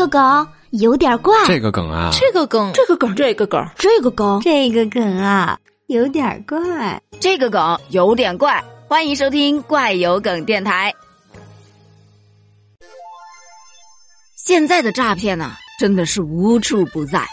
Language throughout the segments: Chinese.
个梗有点怪，这个梗啊，这个梗，这个梗，这个梗，这个梗，这个梗啊，有点怪，这个梗有点怪。欢迎收听怪有梗电台。现在的诈骗呢，真的是无处不在。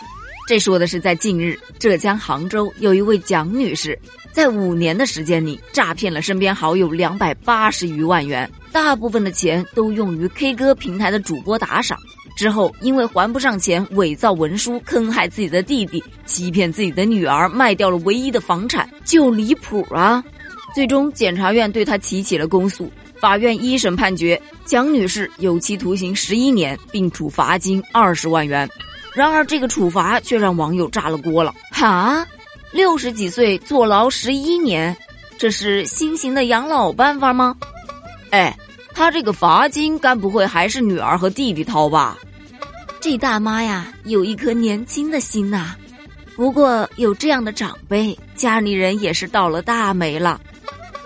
这说的是在近日，浙江杭州有一位蒋女士，在五年的时间里诈骗了身边好友两百八十余万元，大部分的钱都用于 K 歌平台的主播打赏。之后因为还不上钱，伪造文书，坑害自己的弟弟，欺骗自己的女儿，卖掉了唯一的房产，就离谱啊！最终，检察院对他提起了公诉。法院一审判决蒋女士有期徒刑十一年，并处罚金二十万元。然而，这个处罚却让网友炸了锅了！哈，六十几岁坐牢十一年，这是新型的养老办法吗？哎，他这个罚金该不会还是女儿和弟弟掏吧？这大妈呀，有一颗年轻的心呐。不过有这样的长辈，家里人也是倒了大霉了。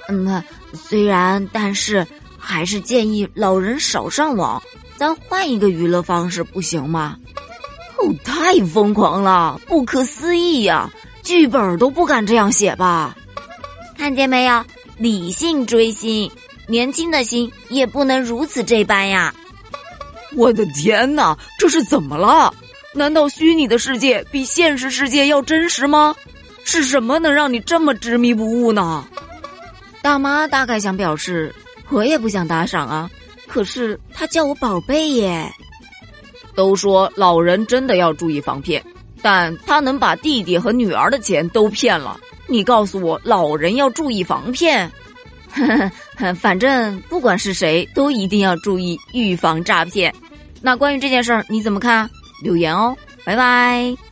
嗯，虽然，但是还是建议老人少上网，咱换一个娱乐方式不行吗？哦太疯狂了，不可思议呀！剧本都不敢这样写吧？看见没有？理性追星，年轻的心也不能如此这般呀！我的天哪，这是怎么了？难道虚拟的世界比现实世界要真实吗？是什么能让你这么执迷不悟呢？大妈大概想表示，我也不想打赏啊，可是他叫我宝贝耶。都说老人真的要注意防骗，但他能把弟弟和女儿的钱都骗了。你告诉我，老人要注意防骗？反正不管是谁，都一定要注意预防诈骗。那关于这件事儿，你怎么看？留言哦，拜拜。